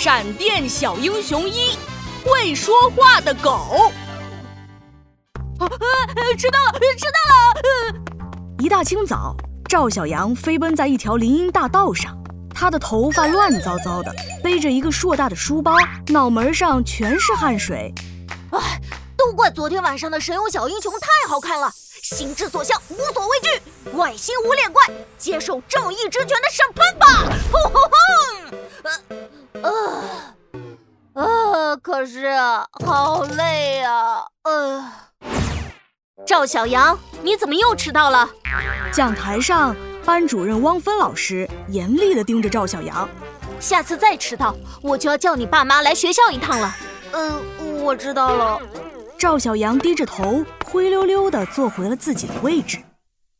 闪电小英雄一，会说话的狗。啊，迟到了，迟到了！一大清早，赵小阳飞奔在一条林荫大道上，他的头发乱糟糟的，背着一个硕大的书包，脑门上全是汗水。哎，都怪昨天晚上的神勇小英雄太好看了，心之所向，无所畏惧，外星无脸怪，接受正义之拳的审判吧！吼吼吼！可是好累啊！呃。赵小阳，你怎么又迟到了？讲台上，班主任汪芬老师严厉地盯着赵小阳。下次再迟到，我就要叫你爸妈来学校一趟了。嗯，我知道了。赵小阳低着头，灰溜溜地坐回了自己的位置。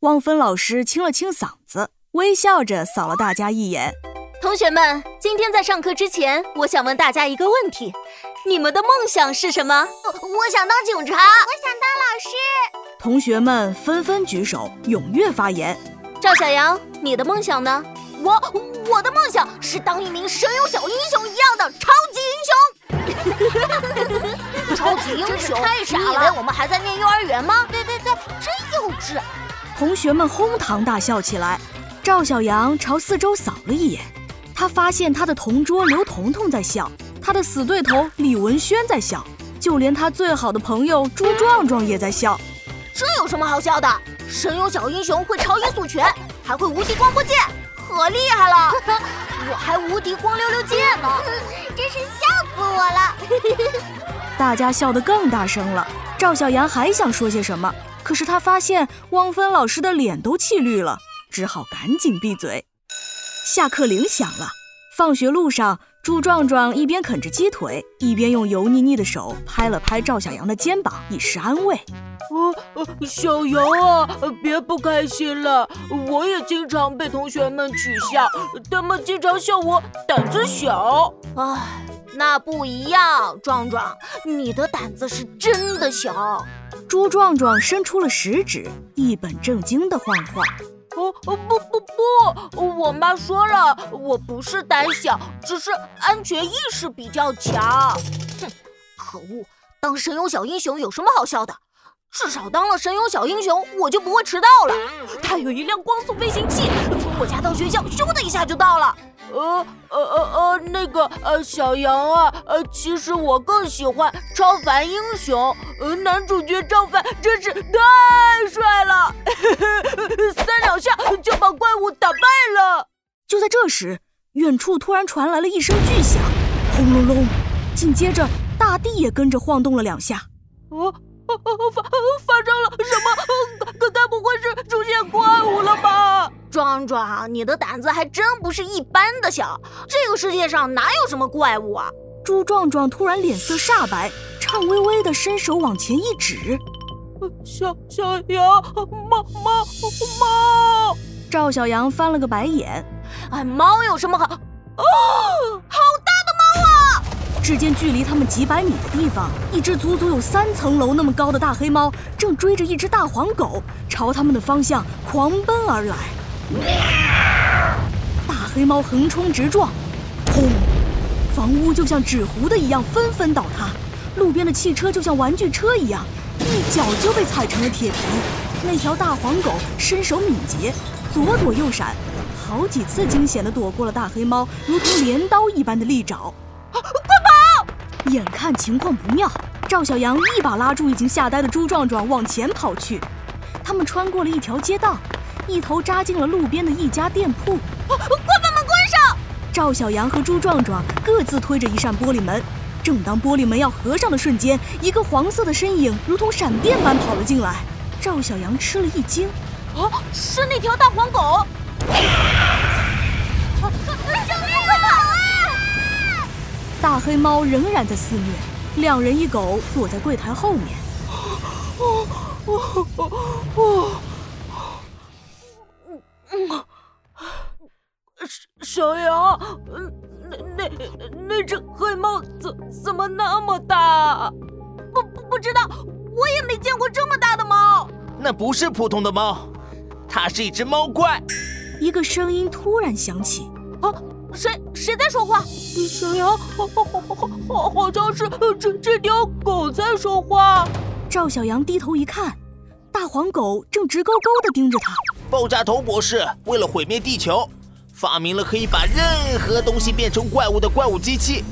汪芬老师清了清嗓子，微笑着扫了大家一眼。同学们，今天在上课之前，我想问大家一个问题：你们的梦想是什么？我想当警察，我想当老师。同学们纷纷举手，踊跃发言。赵小阳，你的梦想呢？我我的梦想是当一名神勇小英雄一样的超级英雄。超级英雄太傻了！你以为我们还在念幼儿园吗？对对对，真幼稚！同学们哄堂大笑起来。赵小阳朝四周扫了一眼。他发现他的同桌刘彤彤在笑，他的死对头李文轩在笑，就连他最好的朋友朱壮壮也在笑。这有什么好笑的？神勇小英雄会超音速拳，还会无敌光波剑，可厉害了！我还无敌光溜溜剑呢，真是笑死我了！大家笑得更大声了。赵小阳还想说些什么，可是他发现汪芬老师的脸都气绿了，只好赶紧闭嘴。下课铃响了，放学路上，朱壮壮一边啃着鸡腿，一边用油腻腻的手拍了拍赵小阳的肩膀，以示安慰。呃，小杨啊，别不开心了，我也经常被同学们取笑，他们经常笑我胆子小。唉，那不一样，壮壮，你的胆子是真的小。朱壮壮伸出了食指，一本正经地画画。哦哦不不不，我妈说了，我不是胆小，只是安全意识比较强。哼，可恶！当神勇小英雄有什么好笑的？至少当了神勇小英雄，我就不会迟到了。他有一辆光速飞行器，从我家到学校，咻的一下就到了。呃呃呃呃，那个呃，小杨啊，呃，其实我更喜欢超凡英雄，呃，男主角超凡真是太这时，远处突然传来了一声巨响，轰隆隆，紧接着大地也跟着晃动了两下。哦。发发生了什么？该该不会是出现怪物了吧？壮壮，你的胆子还真不是一般的小。这个世界上哪有什么怪物啊？朱壮壮突然脸色煞白，颤巍巍的伸手往前一指：“小小羊，猫猫猫！”赵小羊翻了个白眼：“哎，猫有什么好？哦，好大的猫啊！”只见距离他们几百米的地方，一只足足有三层楼那么高的大黑猫正追着一只大黄狗，朝他们的方向狂奔而来。大黑猫横冲直撞，轰！房屋就像纸糊的一样纷纷倒塌，路边的汽车就像玩具车一样，一脚就被踩成了铁皮。那条大黄狗身手敏捷，左躲右闪，好几次惊险地躲过了大黑猫如同镰刀一般的利爪。快跑眼看情况不妙，赵小阳一把拉住已经吓呆的朱壮壮，往前跑去。他们穿过了一条街道，一头扎进了路边的一家店铺。快把门关上！赵小阳和朱壮壮各自推着一扇玻璃门。正当玻璃门要合上的瞬间，一个黄色的身影如同闪电般跑了进来。赵小阳吃了一惊：“啊，是那条大黄狗！”救命！快跑啊大黑猫仍然在肆虐，两人一狗躲在柜台后面。哦哦哦哦！嗯小杨，那那那只黑猫怎怎么那么大？不不不知道，我也没见过这么大的猫。那不是普通的猫，它是一只猫怪。一个声音突然响起。啊！谁谁在说话？小羊，好，好，好，好，好，好像是这这条狗在说话。赵小羊低头一看，大黄狗正直勾勾地盯着他。爆炸头博士为了毁灭地球，发明了可以把任何东西变成怪物的怪物机器，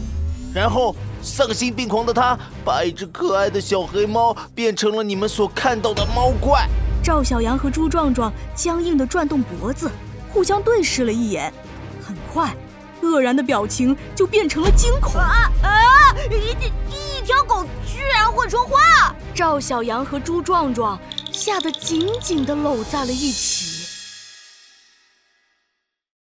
然后丧心病狂的他把一只可爱的小黑猫变成了你们所看到的猫怪。赵小阳和朱壮壮僵硬地转动脖子，互相对视了一眼，很快，愕然的表情就变成了惊恐。啊啊！一一条狗居然会说话！赵小阳和朱壮壮吓得紧紧地搂在了一起。